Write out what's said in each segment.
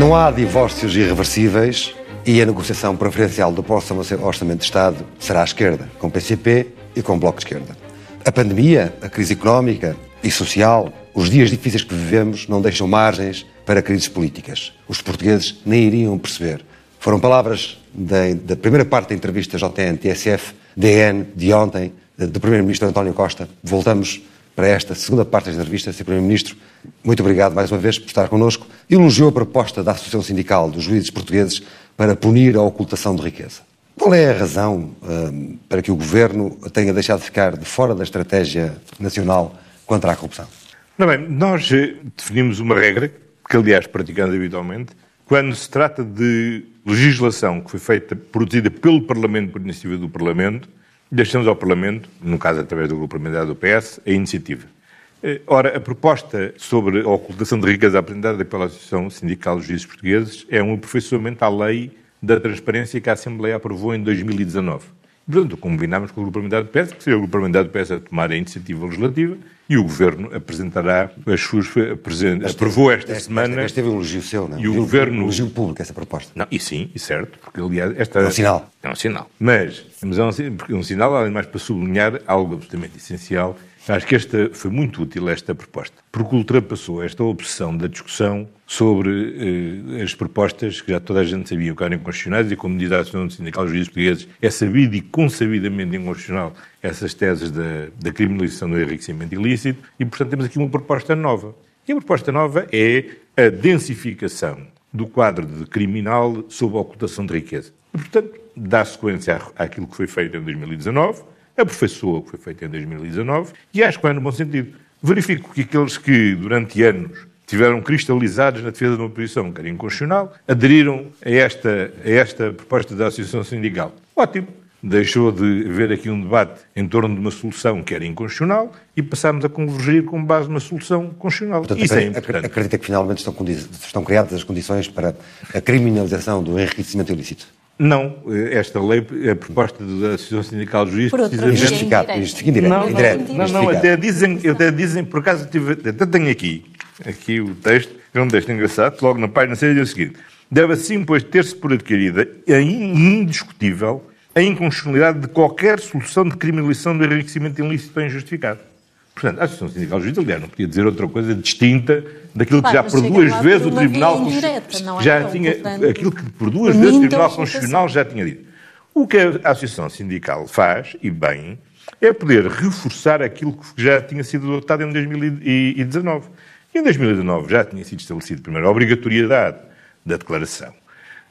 Não há divórcios irreversíveis e a negociação preferencial do próximo Orçamento de Estado será à esquerda, com PCP e com Bloco de Esquerda. A pandemia, a crise económica e social, os dias difíceis que vivemos não deixam margens para crises políticas. Os portugueses nem iriam perceber. Foram palavras da, da primeira parte da entrevista JN-TSF, DN, de ontem, do Primeiro-Ministro António Costa. Voltamos para esta segunda parte da entrevista, Sr. Primeiro-Ministro. Muito obrigado mais uma vez por estar connosco. Elogiou a proposta da Associação Sindical dos Juízes Portugueses para punir a ocultação de riqueza. Qual é a razão um, para que o Governo tenha deixado de ficar de fora da estratégia nacional contra a corrupção? Não bem, nós eh, definimos uma regra, que aliás praticamos habitualmente, quando se trata de legislação que foi feita, produzida pelo Parlamento, por iniciativa do Parlamento, deixamos ao Parlamento, no caso através do Grupo Parlamentar do PS, a iniciativa. Eh, ora, a proposta sobre a ocultação de riqueza apresentada pela Associação Sindical dos Juízes Portugueses é um aperfeiçoamento à lei da transparência que a Assembleia aprovou em 2019. Portanto, combinámos com o Grupo Parlamentar do PS, que seria o Grupo Parlamentar do PS a tomar a iniciativa legislativa e o Governo apresentará as suas... aprovou esta este, semana... Este teve um elogio seu, não é? E o Governo... Um elogio público, essa proposta. Não, e sim, e certo, porque aliás... Esta... É um sinal. É um sinal. Mas, mas é um, um sinal, além mais para sublinhar algo absolutamente essencial, Acho que esta foi muito útil, esta proposta, porque ultrapassou esta obsessão da discussão sobre eh, as propostas que já toda a gente sabia que eram inconstitucionais e, a Associação Sindical dos Juízes Portugueses, é sabido e consabidamente inconstitucional essas teses da, da criminalização do enriquecimento ilícito e, portanto, temos aqui uma proposta nova. E a proposta nova é a densificação do quadro de criminal sob a ocultação de riqueza. E, portanto, dá sequência àquilo que foi feito em 2019, aperfeiçoa o que foi feito em 2019 e acho que vai no bom sentido. Verifico que aqueles que, durante anos, tiveram cristalizados na defesa de uma posição que era inconstitucional, aderiram a esta, a esta proposta da Associação Sindical. Ótimo. Deixou de haver aqui um debate em torno de uma solução que era inconstitucional e passámos a convergir com base numa solução constitucional. Portanto, Isso é importante. Acredita que finalmente estão, estão criadas as condições para a criminalização do enriquecimento ilícito? Não, esta lei, a proposta da Associação Sindical de Juízes, precisa justificado, indireto. Não, indireto, não, não, até dizem, até dizem, por acaso, tive, até tenho aqui, aqui o texto, é um texto engraçado, logo na página 6 diz o seguinte, deve assim, pois, ter-se por adquirida a indiscutível a inconstitucionalidade de qualquer solução de criminalização do enriquecimento ilícito ou injustificado. Portanto, a Associação Sindical Juízes, aliás, não podia dizer outra coisa distinta daquilo que já por duas vezes o Tribunal Constitucional já tinha, aquilo que por duas vezes o Tribunal Constitucional já tinha dito. O que a Associação Sindical faz, e bem, é poder reforçar aquilo que já tinha sido adotado em 2019. Em 2019 já tinha sido estabelecido, primeiro, a obrigatoriedade da declaração,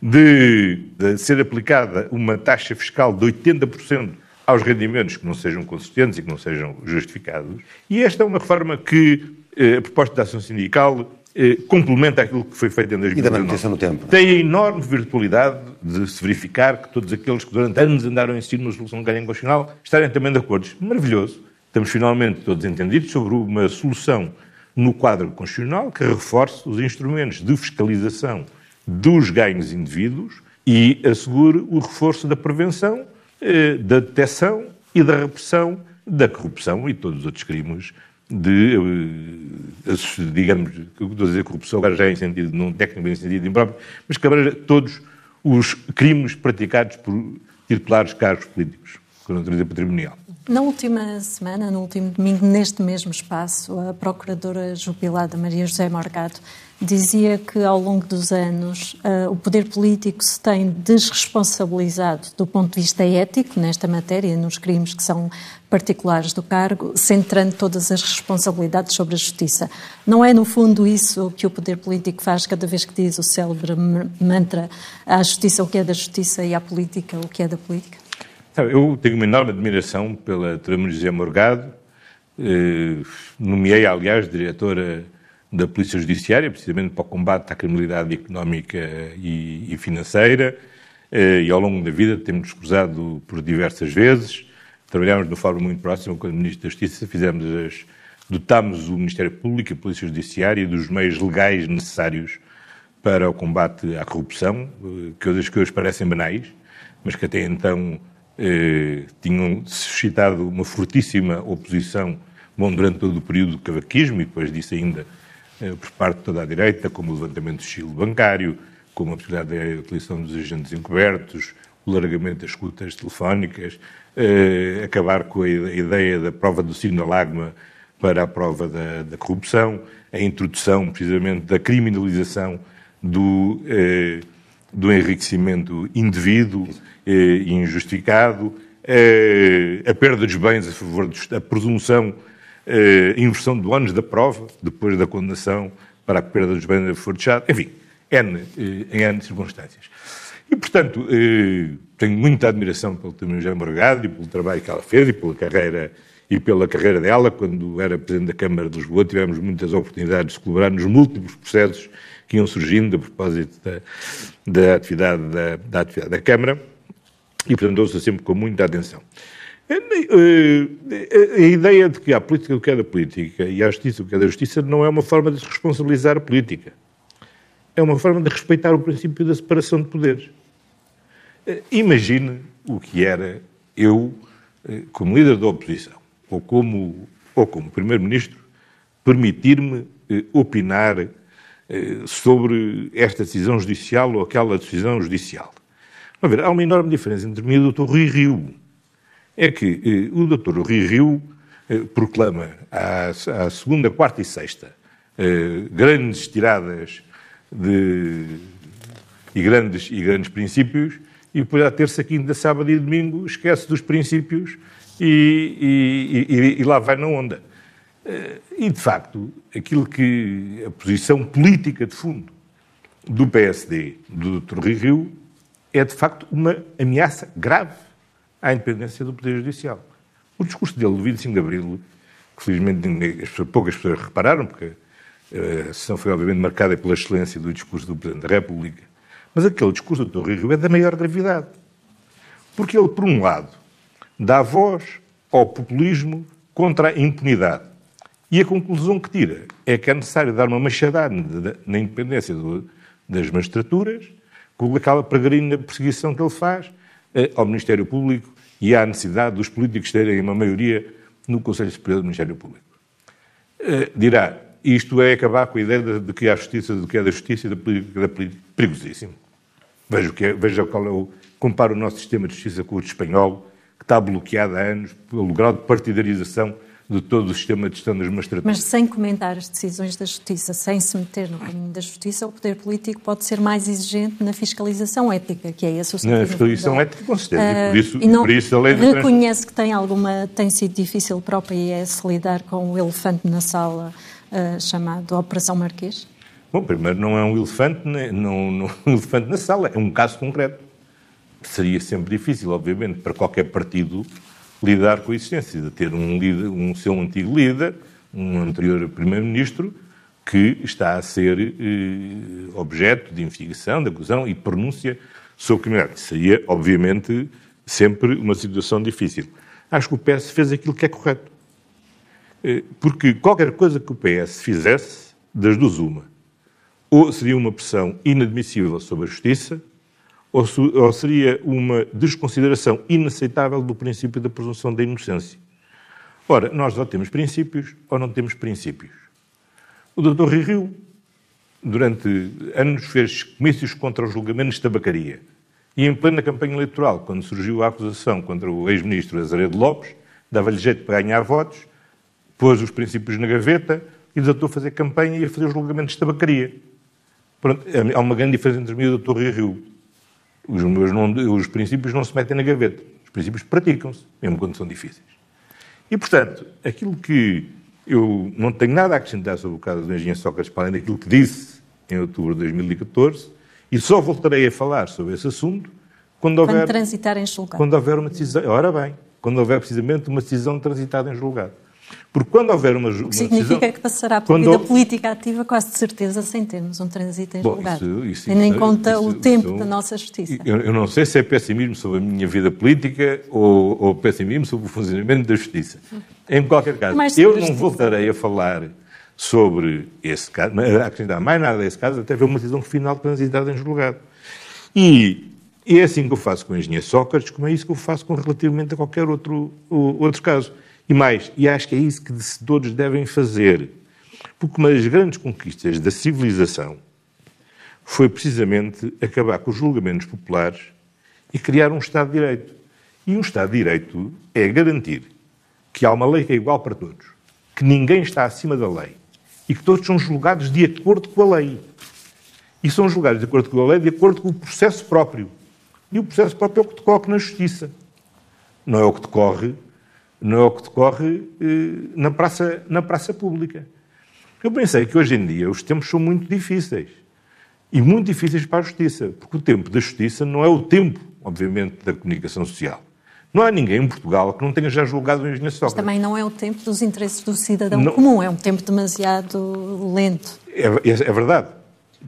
de, de ser aplicada uma taxa fiscal de 80% aos rendimentos que não sejam consistentes e que não sejam justificados. E esta é uma reforma que eh, a proposta da ação sindical eh, complementa aquilo que foi feito em 2019. E da manutenção no tempo. Tem a enorme virtualidade de se verificar que todos aqueles que durante anos andaram a insistir numa solução de ganho constitucional estarem também de acordo. Maravilhoso. Estamos finalmente todos entendidos sobre uma solução no quadro constitucional que reforce os instrumentos de fiscalização dos ganhos indevidos e assegure o reforço da prevenção eh, da detecção e da repressão da corrupção e todos os outros crimes de, eh, digamos, eu estou a dizer corrupção, agora já é em sentido, não tecnicamente em sentido impróprio, mas que abrange todos os crimes praticados por titulares cargos políticos com natureza patrimonial. Na última semana, no último domingo, neste mesmo espaço, a Procuradora Jubilada Maria José Morgado dizia que ao longo dos anos uh, o poder político se tem desresponsabilizado do ponto de vista ético nesta matéria, nos crimes que são particulares do cargo, centrando todas as responsabilidades sobre a justiça. Não é, no fundo, isso que o poder político faz cada vez que diz o célebre mantra à justiça o que é da justiça e à política o que é da política? Eu tenho uma enorme admiração pela José Morgado, eh, nomeei, aliás, diretora da Polícia Judiciária, precisamente para o combate à criminalidade económica e, e financeira, eh, e ao longo da vida temos cruzado por diversas vezes, trabalhámos de uma forma muito próxima com o Ministro da Justiça, fizemos as, dotámos o Ministério Público e a Polícia Judiciária dos meios legais necessários para o combate à corrupção, eh, coisas que hoje parecem banais, mas que até então eh, tinham suscitado uma fortíssima oposição bom, durante todo o período do cavaquismo e depois disso ainda por parte de toda a direita, como o levantamento do estilo bancário, como a possibilidade da utilização dos agentes encobertos, o largamento das escutas telefónicas, acabar com a ideia da prova do signalagma para a prova da, da corrupção, a introdução, precisamente, da criminalização do, eh, do enriquecimento indevido eh, e injustificado, eh, a perda dos bens a favor da presunção, eh, inversão do ônus da prova, depois da condenação para a perda dos bens a favor de Estado, enfim, N, eh, em N circunstâncias. E, portanto, eh, tenho muita admiração pelo Tânia José Morgado e pelo trabalho que ela fez e pela carreira e pela carreira dela. Quando era Presidente da Câmara de Lisboa, tivemos muitas oportunidades de colaborar nos múltiplos processos que iam surgindo a propósito da, da, atividade, da, da atividade da Câmara e, portanto, ouço sempre com muita atenção. A ideia de que há política o que é da política e há justiça o que é da justiça não é uma forma de se responsabilizar a política. É uma forma de respeitar o princípio da separação de poderes. Imagine o que era eu, como líder da oposição, ou como, ou como Primeiro-Ministro, permitir-me eh, opinar eh, sobre esta decisão judicial ou aquela decisão judicial. Vamos ver, há uma enorme diferença entre mim e o Dr. Rui Rio. É que eh, o Dr. Rui Rio eh, proclama à, segunda, quarta e sexta eh, grandes tiradas de, e, grandes, e grandes princípios e depois à terça, quinta, sábado e domingo esquece dos princípios e, e, e, e lá vai na onda. Eh, e, de facto, aquilo que a posição política de fundo do PSD, do Dr. Rui Rio, é, de facto, uma ameaça grave à independência do Poder Judicial. O discurso dele, do 25 de Abril, que felizmente poucas pessoas repararam, porque eh, a sessão foi, obviamente, marcada pela excelência do discurso do Presidente da República, mas aquele discurso do Dr. Rui Rio é da maior gravidade. Porque ele, por um lado, dá voz ao populismo contra a impunidade. E a conclusão que tira é que é necessário dar uma machadada na independência do, das magistraturas, com aquela peregrina perseguição que ele faz eh, ao Ministério Público e à necessidade dos políticos terem uma maioria no Conselho Superior do Ministério Público. Eh, dirá, isto é acabar com a ideia de, de que há justiça, do que é da justiça e da política, da política. Perigosíssimo. Veja, o que é, veja qual é o. Compara o nosso sistema de justiça com o espanhol, que está bloqueado há anos pelo grau de partidarização de todo o sistema de gestão das magistraturas. Mas sem comentar as decisões da Justiça, sem se meter no caminho da Justiça, o poder político pode ser mais exigente na fiscalização ética, que é esse o sentido. Na fiscalização ética, com certeza. Uh, e por isso, e não, por isso a lei reconhece que tem alguma, tem sido difícil para o PIS lidar com o elefante na sala uh, chamado Operação Marquês? Bom, primeiro não é um elefante, não, não, um elefante na sala, é um caso concreto. Seria sempre difícil, obviamente, para qualquer partido lidar com a existência de ter um, líder, um seu antigo líder, um anterior primeiro-ministro, que está a ser eh, objeto de investigação, de acusão e pronúncia sobre criminalidade. Seria, obviamente, sempre uma situação difícil. Acho que o PS fez aquilo que é correto. Eh, porque qualquer coisa que o PS fizesse, das duas uma, ou seria uma pressão inadmissível sobre a justiça, ou, ou seria uma desconsideração inaceitável do princípio da presunção da inocência. Ora, nós ou temos princípios ou não temos princípios. O Dr. Rio, durante anos, fez comícios contra os julgamentos de tabacaria. E em plena campanha eleitoral, quando surgiu a acusação contra o ex-ministro Azaredo Lopes, dava-lhe jeito para ganhar votos, pôs os princípios na gaveta e desatou a fazer campanha e a fazer os julgamentos de tabacaria. Pronto, há uma grande diferença entre mim e o Dr. Rio. Os, meus não, os princípios não se metem na gaveta. Os princípios praticam-se, mesmo quando são difíceis. E, portanto, aquilo que eu não tenho nada a acrescentar sobre o caso do engenheiro Sócrates, para além daquilo que disse em outubro de 2014, e só voltarei a falar sobre esse assunto quando houver... Quando transitar em julgado. Quando houver uma decisão... Ora bem, quando houver precisamente uma decisão transitada em julgado. Porque quando houver uma, o que significa decisão, que passará pela vida política ativa quase de certeza sem termos um trânsito em julgado. Isso, isso, tendo em conta isso, o tempo da nossa justiça. Eu, eu, não sei se é pessimismo sobre a minha vida política ou, ou pessimismo sobre o funcionamento da justiça. Em qualquer caso, eu não voltarei a falar sobre esse caso, a acrescentar mais nada a esse caso, até ver uma decisão final transitada em julgado. E é assim que eu faço com o engenheiro Sócrates, como é isso que eu faço com relativamente a qualquer outro, outro caso. E mais, e acho que é isso que todos devem fazer. Porque uma das grandes conquistas da civilização foi precisamente acabar com os julgamentos populares e criar um Estado de Direito. E um Estado de Direito é garantir que há uma lei que é igual para todos, que ninguém está acima da lei e que todos são julgados de acordo com a lei. E são julgados de acordo com a lei, de acordo com o processo próprio. E o processo próprio é o que decorre na justiça. Não é o que decorre, não é o que decorre eh, na, praça, na praça pública. Eu pensei que hoje em dia os tempos são muito difíceis. E muito difíceis para a justiça. Porque o tempo da justiça não é o tempo, obviamente, da comunicação social. Não há ninguém em Portugal que não tenha já julgado o engenheiro Sócrates. Mas também não é o tempo dos interesses do cidadão não. comum, é um tempo demasiado lento. É, é, é, verdade.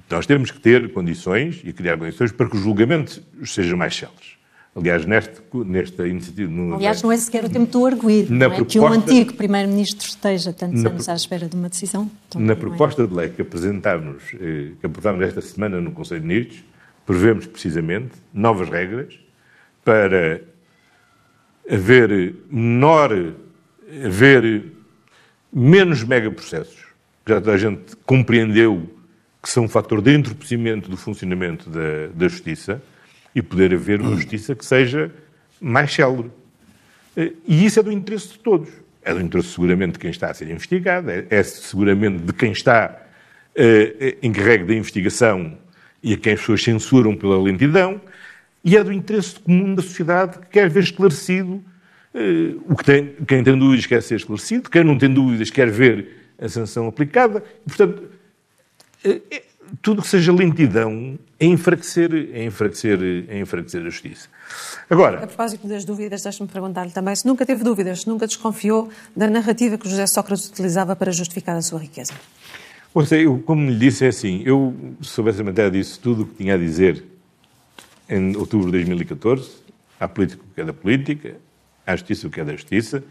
Nós temos que ter condições e criar condições para que os julgamentos sejam mais céleres. Aliás, neste, nesta iniciativa... No, Aliás, não é sequer o tempo do arguído, não é? Proposta, que um antigo Primeiro-Ministro esteja tantos anos à espera de uma decisão. Então, na é. proposta é. de lei que apresentámos, eh, que aprovámos esta semana no Conselho de Ministros, prevemos precisamente novas regras para haver menor, haver menos megaprocessos. Já toda a gente compreendeu que são um fator de entorpecimento do funcionamento da, da justiça e poder haver uma justiça que seja mais célere. E isso é do interesse de todos. É do interesse, seguramente, de quem está a ser investigado, é, é seguramente de quem está uh, encarregue da investigação e a quem as pessoas censuram pela lentidão, e é do interesse comum da sociedade que quer ver esclarecido uh, o que tem. Quem tem dúvidas quer ser esclarecido, quem não tem dúvidas quer ver a sanção aplicada. Portanto, uh, tudo que seja lentidão é enfraquecer, é enfraquecer, é enfraquecer a justiça. Agora... A propósito das dúvidas, deixe-me perguntar-lhe também se nunca teve dúvidas, se nunca desconfiou da narrativa que José Sócrates utilizava para justificar a sua riqueza. Ouça, eu, como lhe disse, é assim, eu, soubesse a matéria disso tudo o que tinha a dizer em outubro de 2014, à política o que é da política, à justiça o que é da justiça,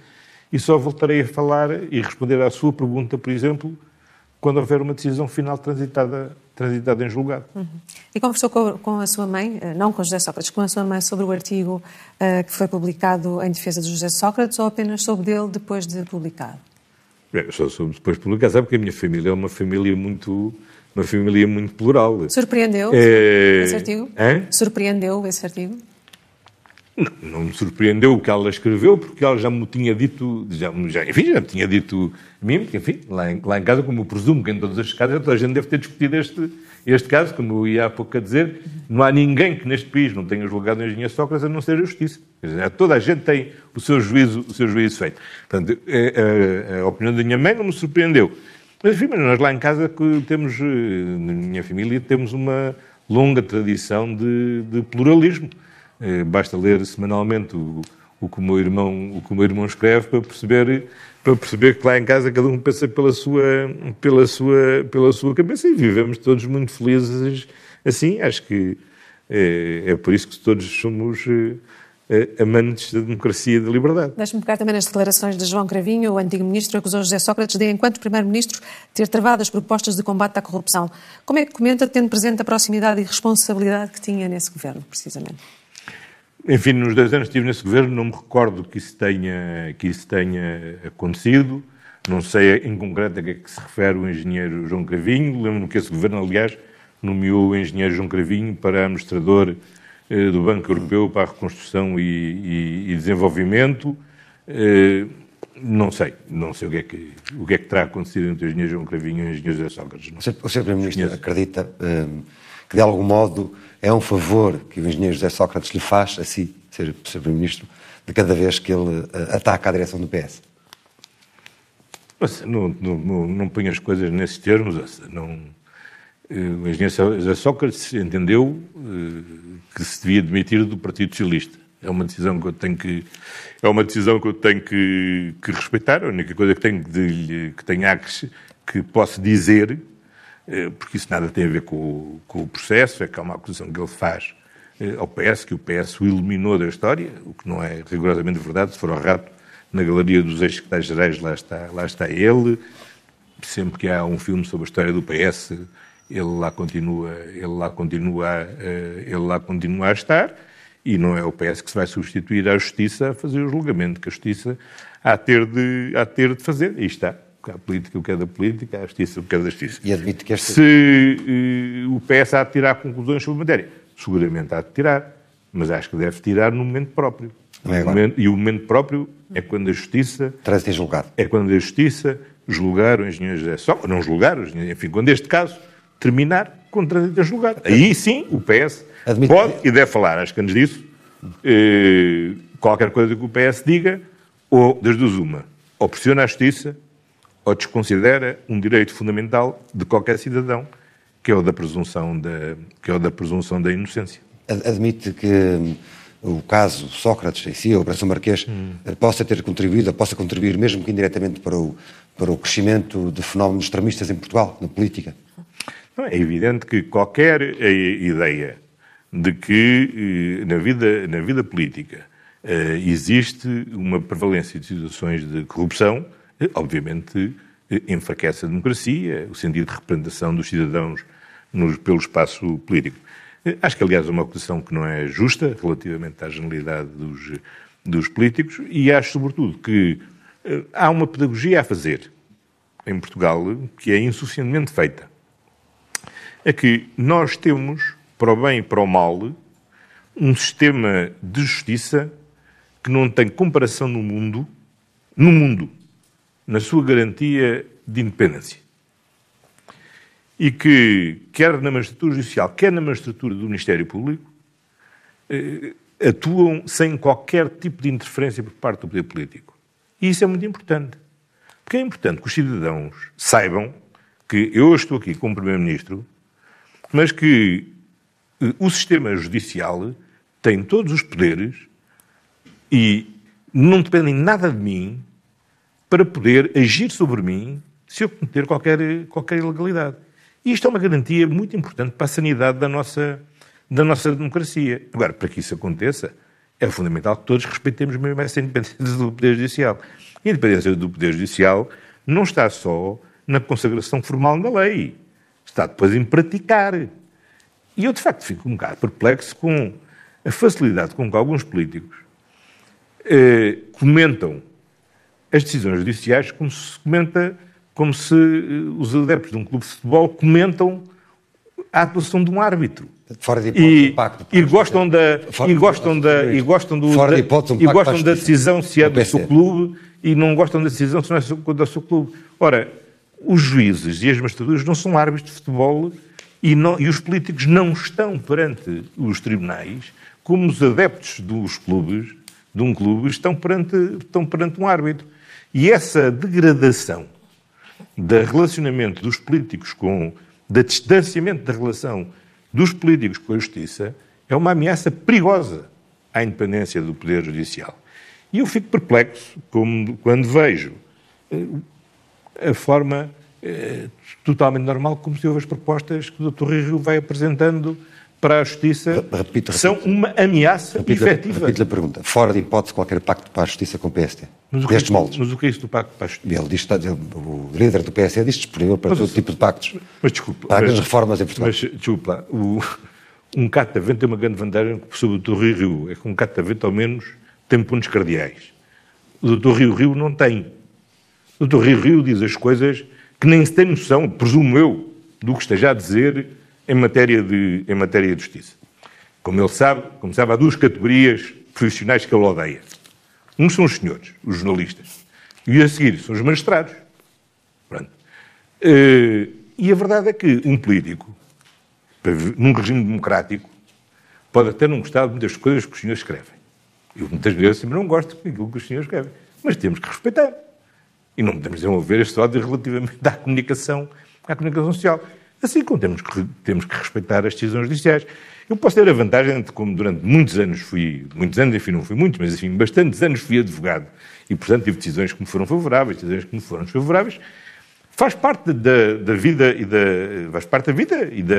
e só voltarei a falar e responder à sua pergunta, por exemplo, quando houver uma decisão final transitada, transitada em julgado. Uhum. E conversou com, com, a sua mãe, eh, não com José Sócrates, com a sua mãe sobre o artigo uh, que foi publicado em defesa de José Sócrates ou apenas sobre dele depois de publicado? É, só soube depois de publicar, sabe porque a minha família é uma família muito uma família muito plural. Surpreendeu é... esse artigo? Hã? Surpreendeu esse artigo? Não, não me surpreendeu o que ela escreveu, porque ela já me tinha dito, já, já, enfim, já me tinha dito a mim, porque, enfim, lá em, lá em casa, como eu presumo que em todas as casas, toda a gente deve ter discutido este, este caso, como eu ia há pouco a dizer, não há ninguém que neste país não tenha julgado o engenheiro Sócrates a não ser a justiça. Dizer, toda a gente tem o seu juízo, o seu juízo feito. Portanto, a, é, a, é, a opinião da minha mãe não me surpreendeu. Mas, enfim, nós lá em casa temos, eh, na minha família, temos uma longa tradição de, de pluralismo. Eh, basta ler semanalmente o, o, que o, meu irmão, o que o meu irmão escreve para perceber, para perceber que lá em casa cada um pensa pela sua, pela sua, pela sua cabeça e vivemos todos muito felizes assim. Acho que é, é por isso que todos somos amantes da democracia e da liberdade. Deixe-me pegar também nas declarações de João Cravinho, o antigo ministro, acusou José Sócrates de, enquanto primeiro-ministro, ter travado as propostas de combate à corrupção. Como é que comenta, tendo presente a proximidade e responsabilidade que tinha nesse governo, precisamente? Enfim, nos dois anos que estive nesse governo, não me recordo que isso tenha, que isso tenha acontecido. Não sei em concreto a que é que se refere o engenheiro João Cravinho. Lembro-me que esse governo, aliás, nomeou o engenheiro João Cravinho para administrador eh, do Banco Europeu para a Reconstrução e, e, e Desenvolvimento. Eh, não sei, não sei o que é que, o que, é que terá acontecido entre o engenheiro João Cravinho e o engenheiro José Sócrates. O Sr. Primeiro-Ministro acredita um, que, de algum modo, é um favor que o engenheiro José Sócrates lhe faz, a si, ser Primeiro-Ministro, de cada vez que ele uh, ataca a direção do PS? Não, não, não, não ponho as coisas nesses termos. Não, o engenheiro José Sócrates entendeu que se devia demitir do Partido Socialista. É uma decisão que eu tenho que é uma decisão que eu tenho que, que respeitar. A única coisa que tenho de, que tenho que, que posso dizer, eh, porque isso nada tem a ver com, com o processo, é que há uma acusação que ele faz eh, ao PS, que o PS o eliminou da história, o que não é rigorosamente verdade. Se for ao rato, na galeria dos ex-secretários-gerais, lá está, lá está ele. Sempre que há um filme sobre a história do PS, ele lá continua, ele lá continua, eh, ele lá continua a estar e não é o PS que se vai substituir à Justiça a fazer o julgamento que a Justiça há ter de, há ter de fazer. E está. Porque há política o que é da política, há justiça o que é da justiça. E admite que este... Se uh, o PS há de tirar conclusões sobre a matéria, seguramente há de tirar, mas acho que deve tirar no momento próprio. É o momento, e o momento próprio é quando a justiça... Trânsito julgado. É quando a justiça julgar o engenheiro José Sócrates, não julgar, enfim, quando este caso terminar com trânsito julgado. Aí sim o PS pode e deve falar. Acho que antes disso, eh, qualquer coisa que o PS diga, ou das duas uma, ou pressiona a justiça, ou desconsidera um direito fundamental de qualquer cidadão, que é o da presunção da, que é o da, presunção da inocência. Admite que hum, o caso Sócrates em si, a Operação Marquês, hum. possa ter contribuído, possa contribuir, mesmo que indiretamente, para o, para o crescimento de fenómenos extremistas em Portugal, na política? Não, é evidente que qualquer eh, ideia de que eh, na vida, na vida política eh, existe uma prevalência de situações de corrupção, obviamente enfraquece a democracia, o sentido de representação dos cidadãos pelo espaço político. Acho que, aliás, é uma acusação que não é justa relativamente à generalidade dos, dos políticos e acho, sobretudo, que há uma pedagogia a fazer em Portugal que é insuficientemente feita. É que nós temos, para o bem e para o mal, um sistema de justiça que não tem comparação no mundo, no mundo, na sua garantia de independência. E que, quer na magistratura judicial, quer na magistratura do Ministério Público, eh, atuam sem qualquer tipo de interferência por parte do poder político. E isso é muito importante. Porque é importante que os cidadãos saibam que eu estou aqui como Primeiro-Ministro, mas que eh, o sistema judicial tem todos os poderes e não dependem nada de mim para poder agir sobre mim se eu cometer qualquer, qualquer ilegalidade. E isto é uma garantia muito importante para a sanidade da nossa, da nossa democracia. Agora, para que isso aconteça, é fundamental que todos respeitemos mesmo essa independência do Poder Judicial. E a independência do Poder Judicial não está só na consagração formal da lei, está depois em praticar. E eu, de facto, fico um bocado perplexo com a facilidade com que alguns políticos eh, comentam as decisões judiciais como se comenta, como se eh, os adeptos de um clube de futebol comentam a atuação de um árbitro. Fora de hipótese, e, impacto, e gostam da e gostam da e gostam do fora de hipótese, e gostam da decisão se é do seu clube e não gostam da decisão se não é do seu clube. Ora, os juízes e as magistraturas não são árbitros de futebol e, não, e os políticos não estão perante os tribunais como os adeptos dos clubes, de um clube, estão perante, estão perante um árbitro. E essa degradação do relacionamento dos políticos com, da distanciamento da relação dos políticos com a justiça, é uma ameaça perigosa à independência do Poder Judicial. E eu fico perplexo como, quando vejo eh, a forma eh, totalmente normal como se ouve as propostas que o Dr. Rio vai apresentando para a Justiça repito, são uma ameaça repito, efetiva. Repito a pergunta. Fora de hipótese qualquer pacto para a Justiça com o PSD? Mas o, que é, moldes. mas o que é isso do pacto Justiça? Ele diz, o líder do PSD diz disponível para mas, todo tipo de pactos. Mas desculpa. Para mas, as reformas em Portugal. Mas desculpa, o, um catavento tem uma grande vantagem sobre o Dr. Rio Rio. É que um catavento, ao menos, tem pontos cardeais. O Dr. Rio Rio não tem. O Dr. Rio Rio diz as coisas que nem se tem noção, presumo eu, do que esteja a dizer em matéria de, em matéria de justiça. Como ele sabe, como sabe, há duas categorias profissionais que ele odeia. Um são os senhores, os jornalistas, e a seguir são os magistrados. Pronto. Eh, e a verdade é que um político, num regime democrático, pode até não gostar de muitas coisas que os senhores escrevem. Eu muitas vezes sempre não gosto daquilo que os senhores escrevem. Mas temos que respeitar. E não podemos desenvolver este ódio relativamente à comunicação, à comunicação social. Assim como temos que, temos que respeitar as decisões judiciais. Eu posso ter a vantagem de, como durante muitos anos fui, muitos anos, enfim, não fui muitos, mas enfim, bastantes anos fui advogado e, portanto, tive decisões que me foram favoráveis, decisões que me foram desfavoráveis. Faz parte da, da vida e da, faz parte da vida e da,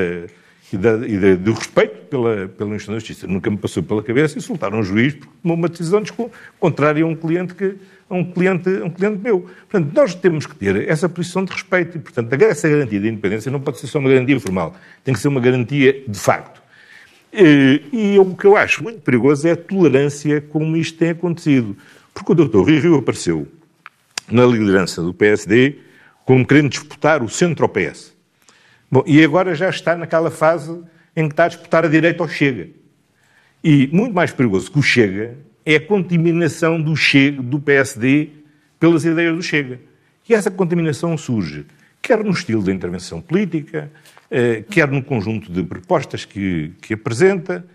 e, da, e da, do respeito pela, pela instituição da justiça. Nunca me passou pela cabeça insultar um juiz porque tomou uma decisão contrária a um cliente que, a um cliente, a um cliente meu. Portanto, nós temos que ter essa posição de respeito e, portanto, essa garantia de independência não pode ser só uma garantia formal, tem que ser uma garantia de facto. E, o que eu acho muito perigoso é a tolerância como isto tem acontecido. Porque o Dr. Rio Rio apareceu na liderança do PSD como querendo disputar o centro ao PS. Bom, e agora já está naquela fase em que está a disputar a direita ao Chega. E muito mais perigoso que o Chega é a contaminação do, Chega, do PSD pelas ideias do Chega. E essa contaminação surge quer no estilo da intervenção política, eh, quer no conjunto de propostas que, que apresenta,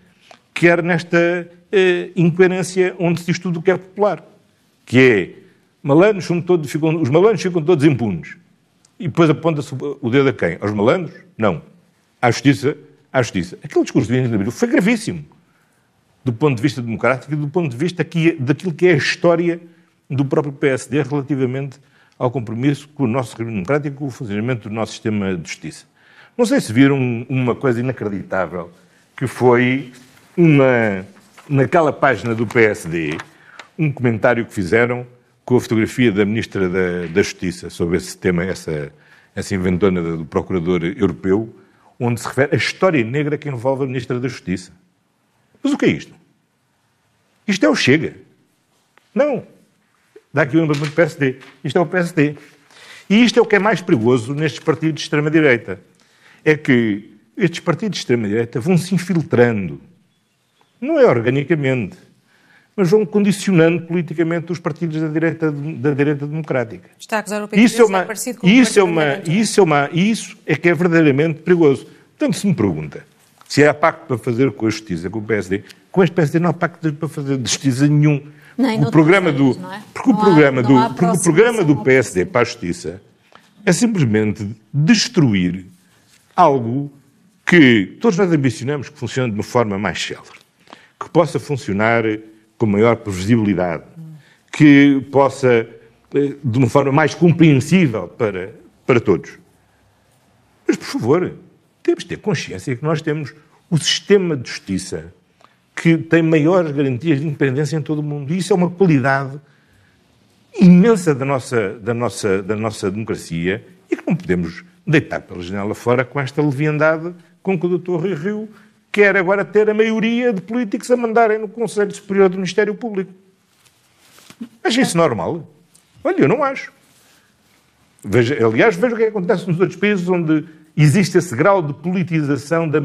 quer nesta eh, incoerência onde se diz tudo o que é popular, que é malandros todos, ficam, os malandros ficam todos impunes. E depois aponta-se o dedo a quem? Aos malandros? Não. À justiça? À justiça. Aquele discurso de Abril foi gravíssimo do ponto de vista democrático e do ponto de vista aqui, daquilo que é a história do próprio PSD relativamente ao compromisso com o nosso regime democrático e com o funcionamento do nosso sistema de justiça. Não sei se viram uma coisa inacreditável, que foi uma, naquela página do PSD, um comentário que fizeram com a fotografia da Ministra da, da Justiça sobre esse tema, essa, essa inventona do Procurador Europeu, onde se refere a história negra que envolve a Ministra da Justiça. Mas o que é isto? Isto é o Chega. Não. Dá aqui o um do PSD. Isto é o PSD. E isto é o que é mais perigoso nestes partidos de extrema-direita. É que estes partidos de extrema-direita vão se infiltrando. Não é organicamente, mas vão condicionando politicamente os partidos da direita, da direita democrática. Está a acusar o isso é uma, parecido com isso é uma, isso é uma, Isso é que é verdadeiramente perigoso. Portanto, se me pergunta se há pacto para fazer com a justiça, com o PSD, com este PSD não há pacto para fazer de justiça nenhum. Nem o programa do, é? porque o programa do, porque o programa do PSD para a justiça é simplesmente destruir algo que todos nós ambicionamos que funcione de uma forma mais célere, que possa funcionar com maior previsibilidade, que possa eh, de uma forma mais compreensível para, para todos. Mas, por favor, temos de ter consciência que nós temos o sistema de justiça que tem maiores garantias de independência em todo o mundo. E isso é uma qualidade imensa da nossa, da nossa, da nossa democracia e que não podemos deitar pela janela fora com esta leviandade com que o Dr. Rui Rio quer agora ter a maioria de políticos a mandarem no Conselho Superior do Ministério Público. Acha isso normal? Olha, eu não acho. Veja, aliás, veja o que acontece nos outros países onde existe esse grau de politização da,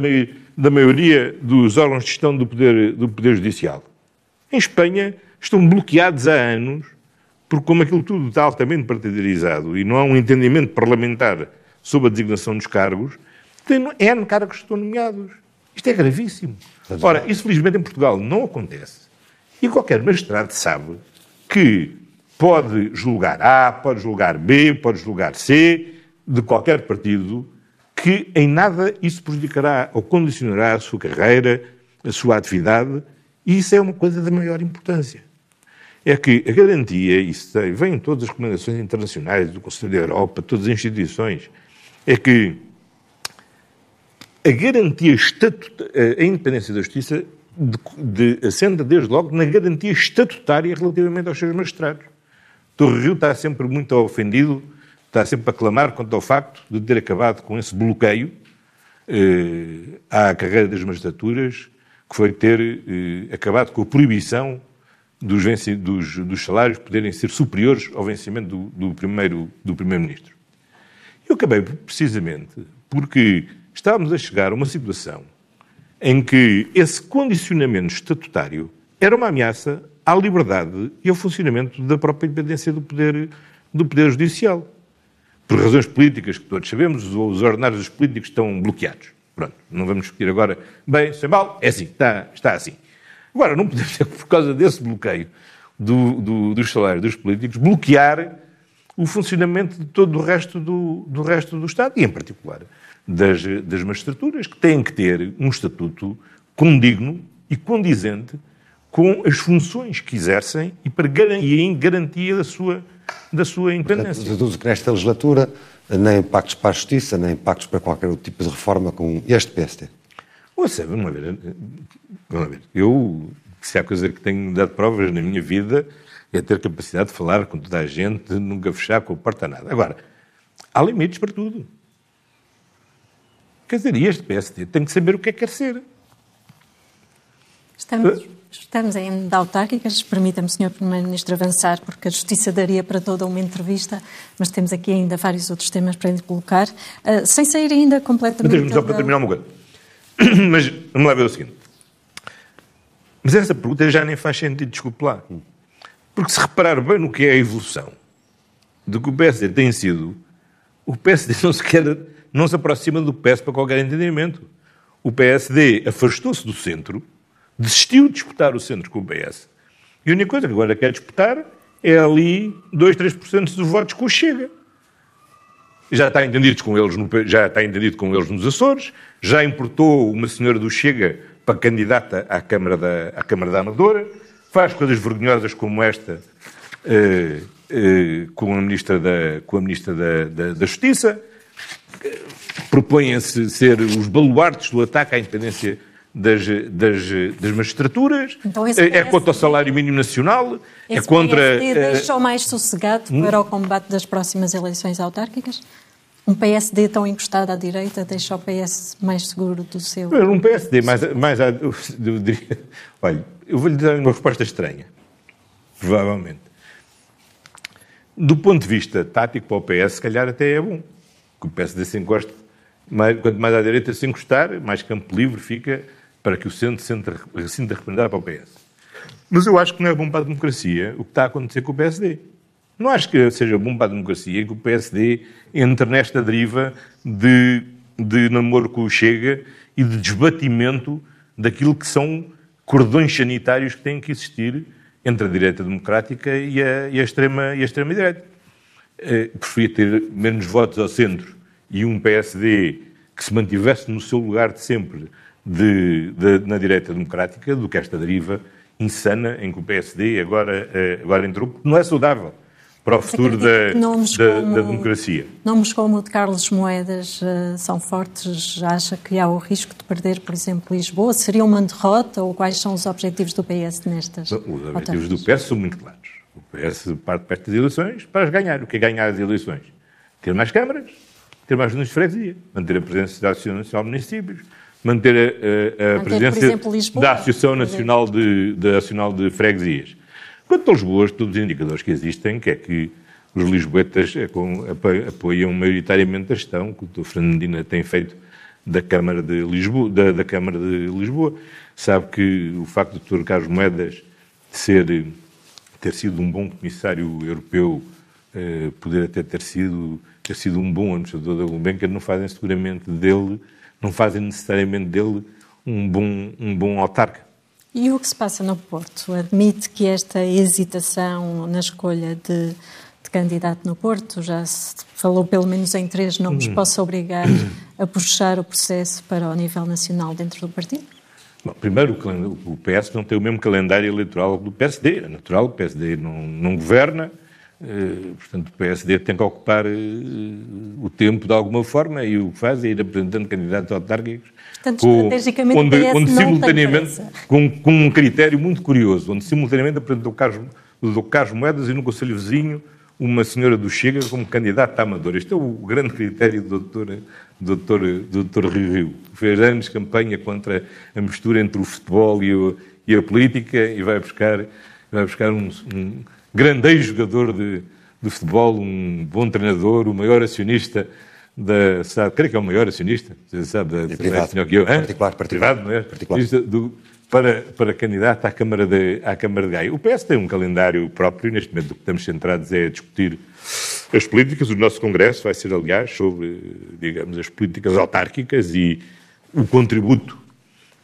da maioria dos órgãos de gestão do poder, do poder Judicial. Em Espanha estão bloqueados há anos, porque como aquilo tudo está altamente partidarizado e não há um entendimento parlamentar sobre a designação dos cargos, tem N cargos que estão nomeados. Isto é gravíssimo. Ora, isso felizmente em Portugal não acontece. E qualquer magistrado sabe que pode julgar A, pode julgar B, pode julgar C, de qualquer partido, que em nada isso prejudicará ou condicionará a sua carreira, a sua atividade, e isso é uma coisa da maior importância. É que a garantia, isso vem em todas as recomendações internacionais do Conselho da Europa, todas as instituições, é que a garantia estatutária, a independência da justiça de, de, assenta desde logo na garantia estatutária relativamente aos seus magistrados. Torre Rio está sempre muito ofendido está sempre a clamar quanto ao facto de ter acabado com esse bloqueio eh, à carreira das magistraturas, que foi ter eh, acabado com a proibição dos, dos, dos, salários poderem ser superiores ao vencimento do, do primeiro do primeiro-ministro. Eu acabei precisamente porque estávamos a chegar a uma situação em que esse condicionamento estatutário era uma ameaça à liberdade e ao funcionamento da própria independência do poder, do poder judicial por razões políticas que todos sabemos, os ordenados dos políticos estão bloqueados. Pronto, não vamos discutir agora, bem, sem mal, é assim, está, está assim. Agora, não podemos, por causa desse bloqueio do, do, dos salários dos políticos, bloquear o funcionamento de todo o resto do, do resto do Estado, e em particular das, das magistraturas, que têm que ter um estatuto condigno e condizente com as funções que exercem e, para, e em garantia da sua da sua independência. Deduzo que nesta legislatura nem pactos para a justiça, nem pactos para qualquer outro tipo de reforma com este PSD. Ouça, vamos ver. Vamos ver. Eu, se há coisa que tenho dado provas na minha vida, é ter capacidade de falar com toda a gente, nunca fechar com a porta a nada. Agora, há limites para tudo. Quer dizer, e este PSD tem que saber o que é que quer ser. Estamos. Estamos ainda autárquicas, permita-me, Sr. Primeiro-Ministro, avançar, porque a Justiça daria para toda uma entrevista, mas temos aqui ainda vários outros temas para lhe colocar, uh, sem sair ainda completamente... Mas só para terminar uma coisa. Mas vamos lá ver o seguinte. Mas essa pergunta já nem faz sentido, desculpe lá. Porque se reparar bem no que é a evolução do que o PSD tem sido, o PSD não sequer não se aproxima do PS para qualquer entendimento. O PSD afastou-se do centro, desistiu de disputar o centro com o PS. E a única coisa que agora quer disputar é ali 2, 3% dos votos com o Chega. Já está entendido com eles, no, já está entendido com eles nos Açores, já importou uma senhora do Chega para candidata à Câmara da, à Câmara da Amadora, faz coisas vergonhosas como esta eh, eh, com a Ministra da, com a ministra da, da, da Justiça, propõem-se ser os baluartes do ataque à independência das, das, das magistraturas, então, é contra o salário mínimo nacional, é contra... PSD deixou mais sossegado hum? para o combate das próximas eleições autárquicas? Um PSD tão encostado à direita deixa o PS mais seguro do seu... Um PSD mais... mais eu diria, olha, eu vou-lhe dar uma resposta estranha, provavelmente. Do ponto de vista tático para o PS, se calhar até é bom. Que o PSD se encoste, mais, quanto mais à direita se encostar, mais campo livre fica para que o centro sinta representado para o PS. Mas eu acho que não é bom para a democracia o que está a acontecer com o PSD. Não acho que seja bom para a democracia que o PSD entre nesta deriva de, de namoro com o Chega e de desbatimento daquilo que são cordões sanitários que têm que existir entre a direita democrática e a, e a extrema, e a extrema direita. Eh, preferia ter menos votos ao centro e um PSD que se mantivesse no seu lugar de sempre de, de, na direita democrática do que esta deriva insana em que o PSD agora, eh, agora entrou, não é saudável para o futuro da, da, da, democracia. Nomes como o de Carlos Moedas uh, são fortes? Acha que há o risco de perder, por exemplo, Lisboa? Seria uma derrota ou quais são os objetivos do PS nestas? Os objetivos do PS são muito claros. O PS parte perto das eleições para as ganhar. O que é ganhar as eleições? Ter mais câmaras, ter mais juntas de freguesia, manter a presença da Associação Nacional de Municípios, manter a, a, manter, presença exemplo, da Associação Nacional de, da Nacional de Freguesias Quanto a Lisboa, todos os indicadores que existem, que é que os lisboetas é apoiam maioritariamente a gestão que o Dr. Fernandina tem feito da Câmara de Lisboa, da, da, Câmara de Lisboa. Sabe que o facto do Dr. Carlos Moedas ser, ter sido um bom comissário europeu, eh, poder até ter sido, ter sido um bom administrador da Gulbenkian, não fazem seguramente dele, não fazem necessariamente dele um bom, um bom autarca. E o que se passa no Porto? Admite que esta hesitação na escolha de, de candidato no Porto, já se falou pelo menos em três nomes, hum. possa obrigar a puxar o processo para o nível nacional dentro do partido? Bom, primeiro, o PS não tem o mesmo calendário eleitoral do PSD. É natural, o PSD não, não governa, portanto, o PSD tem que ocupar eh, o tempo de alguma forma e o que faz é ir apresentando candidatos autárquicos Portanto, com, estrategicamente, onde, onde simultaneamente, com, com, um critério muito curioso, onde simultaneamente apresentou o o Carlos Moedas e no Conselho Vizinho uma senhora do Chega como candidata a amador. Este é o grande critério do doutor, do doutor, do doutor Rio Rio. Fez anos de campanha contra a mistura entre o futebol e, o, e a política e vai buscar, vai buscar um, um grande jogador de, de futebol, um bom treinador, o maior acionista da sabe, creio que é o maior acionista, você sabe, da, privado, que eu, particular, particular, privado, não é? Particular. Do, para, para candidato à Câmara, de, à Câmara de Gaia. O PS tem um calendário próprio, neste momento o que estamos centrados é a discutir as políticas. O nosso Congresso vai ser, aliás, sobre, digamos, as políticas autárquicas e o contributo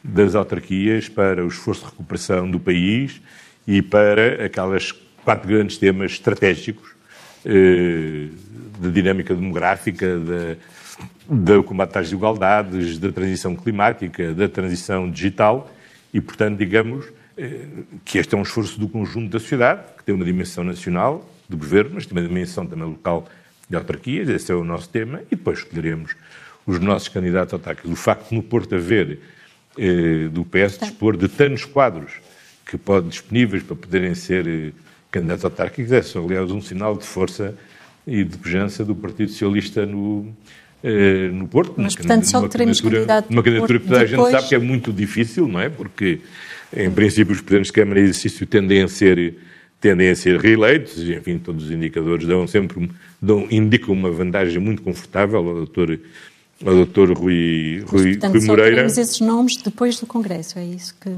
das autarquias para o esforço de recuperação do país e para aquelas quatro grandes temas estratégicos eh, da dinâmica demográfica, da, do combate às desigualdades, da transição climática, da transição digital e, portanto, digamos eh, que este é um esforço do conjunto da sociedade, que tem uma dimensão nacional, do governo, mas tem uma dimensão também local de autarquias, esse é o nosso tema, e depois escolheremos os nossos candidatos autárquicos. O facto de no Porto haver, eh, do PS, dispor de tantos quadros que podem disponíveis para poderem ser eh, candidatos autárquicos é, aliás, um sinal de força e de pujança do Partido Socialista no, uh, no Porto. Mas, portanto, só teremos candidato Uma candidatura que toda a gente sabe que é muito difícil, não é? Porque, em princípio, os presidentes de Câmara de Exercício tendem a ser, tendem a ser reeleitos, e, enfim, todos os indicadores dão sempre dão, indicam uma vantagem muito confortável ao doutor, ao doutor Rui, Rui, Mas, portanto, Rui Moreira. Só teremos esses nomes depois do Congresso, é isso que...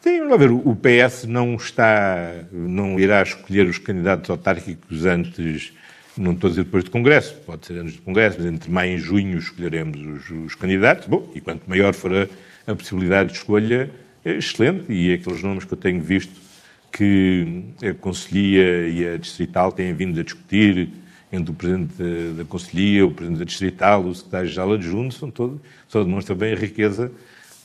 Sim, vamos ver, o PS não está, não irá escolher os candidatos autárquicos antes não estou a dizer depois do Congresso, pode ser antes do Congresso, mas entre maio e junho escolheremos os, os candidatos. Bom, e quanto maior for a, a, possibilidade de escolha, é excelente. E aqueles nomes que eu tenho visto que a Conselhia e a Distrital têm vindo a discutir entre o Presidente da, da Conselhia, o Presidente da Distrital, o Secretário-Geral Adjunto, são todos, só demonstra bem a riqueza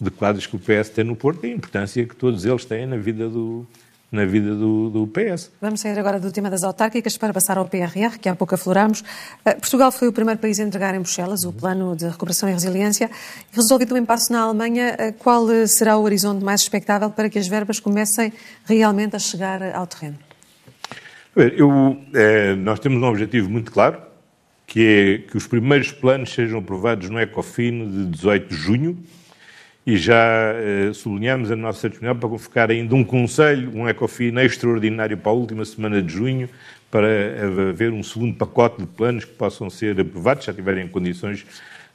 de quadros que o PS tem no Porto e a importância que todos eles têm na vida do, na vida do, do, PS. Vamos sair agora do tema das autárquicas para passar ao PRR, que há pouco aflorámos. Eh, Portugal foi o primeiro país a entregar em Bruxelas o plano de recuperação e resiliência. Resolvido o impasse na Alemanha, eh, qual eh, será o horizonte mais expectável para que as verbas comecem realmente a chegar ao terreno? Eu, é, nós temos um objetivo muito claro, que é que os primeiros planos sejam aprovados no ECOFIN de 18 de junho, e já eh, sublinhamos a nossa disponibilidade para convocar ainda um Conselho, um ECOFIN extraordinário para a última semana de junho, para haver um segundo pacote de planos que possam ser aprovados, já tiverem condições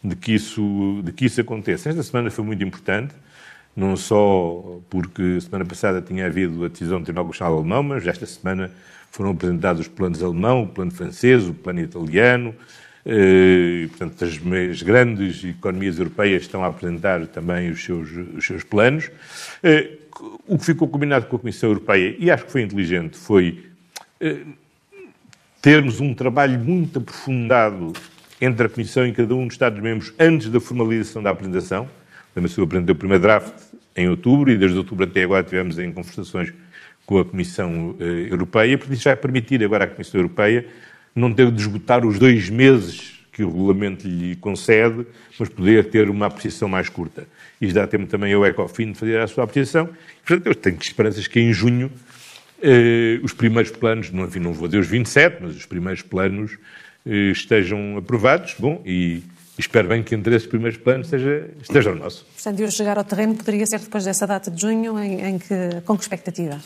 de que isso, de que isso aconteça. Esta semana foi muito importante, não só porque semana passada tinha havido a decisão do Tribunal Constitucional Alemão, mas esta semana foram apresentados os planos alemão, o plano francês, o plano italiano, eh, portanto, as, as, grandes economias europeias estão a apresentar também os seus, os seus planos. Eh, o que ficou combinado com a Comissão Europeia, e acho que foi inteligente, foi eh, termos um trabalho muito aprofundado entre a Comissão e cada um dos Estados-membros antes da formalização da apresentação. Lembra-se, eu o primeiro draft em outubro e desde outubro até agora tivemos em conversações com a Comissão Europeia, porque isso vai permitir agora à Comissão Europeia não ter de esgotar os dois meses que o regulamento lhe concede, mas poder ter uma apreciação mais curta. E dá tempo também ao ECOFIN de fazer a sua apreciação. Portanto, eu tenho esperanças que em junho eh, os primeiros planos, não, enfim, não vou dizer os 27, mas os primeiros planos eh, estejam aprovados. Bom, e espero bem que entre esses primeiros planos esteja, esteja o nosso. Portanto, eu chegar ao terreno poderia ser depois dessa data de junho, em, em que, com que expectativa?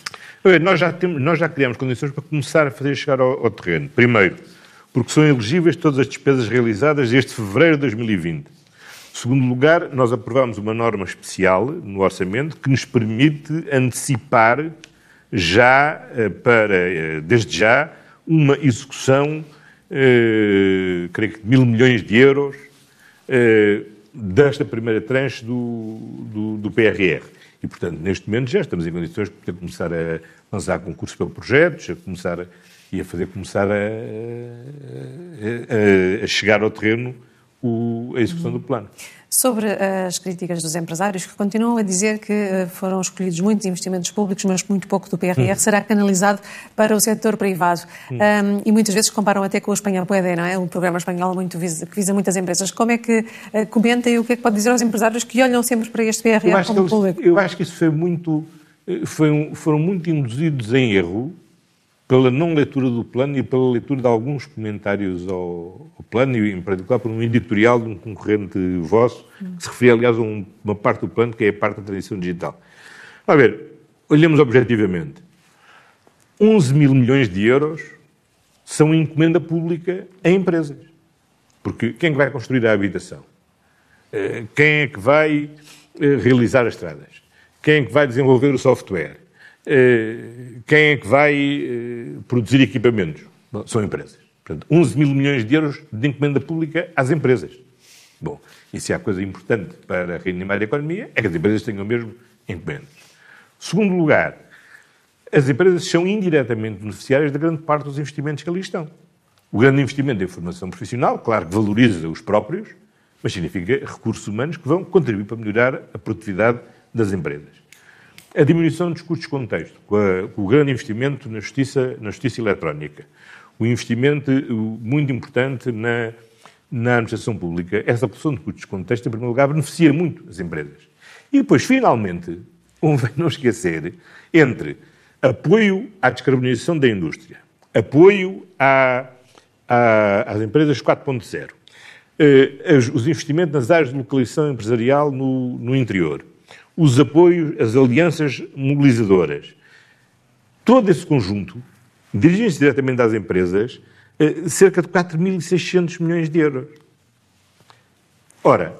Nós já, temos, nós já criamos condições para começar a fazer chegar ao, ao terreno. Primeiro, porque são elegíveis todas as despesas realizadas desde fevereiro de 2020. Segundo lugar, nós aprovamos uma norma especial no orçamento que nos permite antecipar já, eh, para, eh, desde já, uma execução, eh, creio que de mil milhões de euros, eh, desta primeira tranche do, do, do, PRR. E, portanto, neste momento já estamos em condições de começar a lançar concursos para projetos, a começar a, e a fazer começar a, a, a chegar ao terreno o, a execução do plano. Sobre as críticas dos empresários, que continuam a dizer que eh, foram escolhidos muitos investimentos públicos, mas muito pouco do PRR hum. será canalizado para o setor privado. Hum. Um, e muitas vezes comparam até com o Espanhol Puede, não é? Um programa espanhol muito visa, que visa muitas empresas. Como é que uh, comenta e o que é que pode dizer aos empresários que olham sempre para este PRR como eles, público? Eu acho que isso foi muito, eh, foi um, foram muito induzidos em erro pela não leitura do plano e pela leitura de alguns comentários ao, ao plano, e em particular por um editorial de um concorrente vosso, que se referia, aliás, a um, uma parte do plano que é a parte da transição digital. A ver, olhemos objetivamente. 11 mil milhões de euros são encomenda pública a empresas. Porque quem é vai construir a habitação? Eh, quem é que vai eh, realizar as estradas? Quem é que vai desenvolver o software? Eh, quem é que vai eh, produzir equipamentos? Bom, são empresas. Portanto, 11 mil milhões de euros de encomenda pública às empresas. Bom, e se há coisa importante para reanimar a economia, é que as empresas tenham mesmo encomendas. Segundo lugar, as empresas são indiretamente beneficiárias da grande parte dos investimentos que ali estão. O grande investimento em formação profissional, claro que valoriza os próprios, mas significa recursos humanos que vão contribuir para melhorar a produtividade das empresas a diminuição dos custos de contexto, com, a, com, o grande investimento na justiça, na justiça eletrónica, o investimento muito importante na, na administração pública, essa redução de custos de contexto, em primeiro lugar, beneficia muito as empresas. E depois, finalmente, convém não esquecer entre apoio à descarbonização da indústria, apoio à, à, às empresas 4.0, eh, os investimentos nas áreas de localização empresarial no, no interior, os apoios, as alianças mobilizadoras, todo esse conjunto dirigem-se diretamente às empresas eh, cerca de 4.600 milhões de euros. Ora,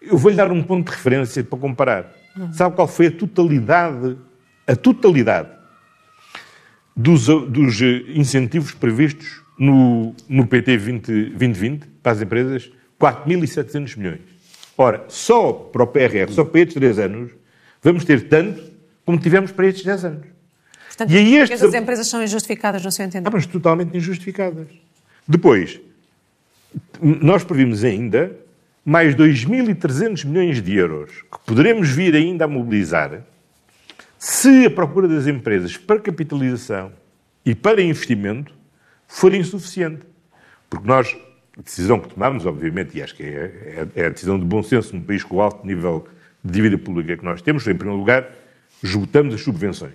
eu vou-lhe dar um ponto de referência para comparar. Sabe qual foi a totalidade, a totalidade dos, dos incentivos previstos no, no PT 20, 2020 para as empresas? 4.700 milhões. Ora, só para o PRR, só para estes 3 anos, vamos ter tanto como tivemos para estes 10 anos. Portanto, e estes... as empresas são injustificadas, não sei entender. Ah, mas totalmente injustificadas. Depois, nós previmos ainda mais 2.300 milhões de euros que poderemos vir ainda a mobilizar se a procura das empresas para capitalização e para investimento for insuficiente. Porque nós, a decisão que tomamos, obviamente, e acho que é, é, é a decisão de bom senso num país com o alto nível de dívida pública que nós temos, em primeiro lugar, esgotamos as subvenções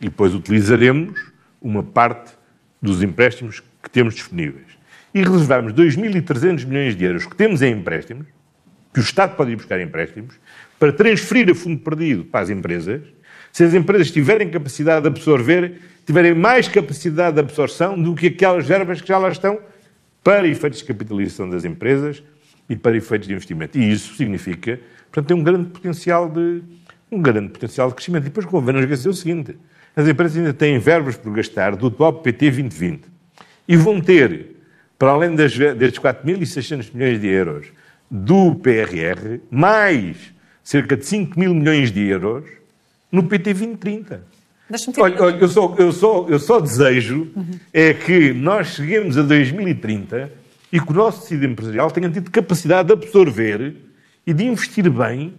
e depois utilizaremos uma parte dos empréstimos que temos disponíveis. E reservamos 2.300 milhões de euros que temos em empréstimos, que o Estado pode ir buscar empréstimos, para transferir a fundo perdido para as empresas, se as empresas tiverem capacidade de absorver, tiverem mais capacidade de absorção do que aquelas verbas que já lá estão para efeitos de capitalização das empresas e para efeitos de investimento. E isso significa, portanto, tem um grande potencial de, um grande potencial de crescimento. E depois convém não esquecer o seguinte, as empresas ainda têm verbas por gastar do atual PT 2020 e vão ter, para além das, destes 4.600 milhões de euros do PRR, mais cerca de 5 mil milhões de euros no PT 2030. Olha, olha, eu, só, eu, só, eu só desejo uhum. é que nós cheguemos a 2030 e que o nosso tecido empresarial tenha tido capacidade de absorver e de investir bem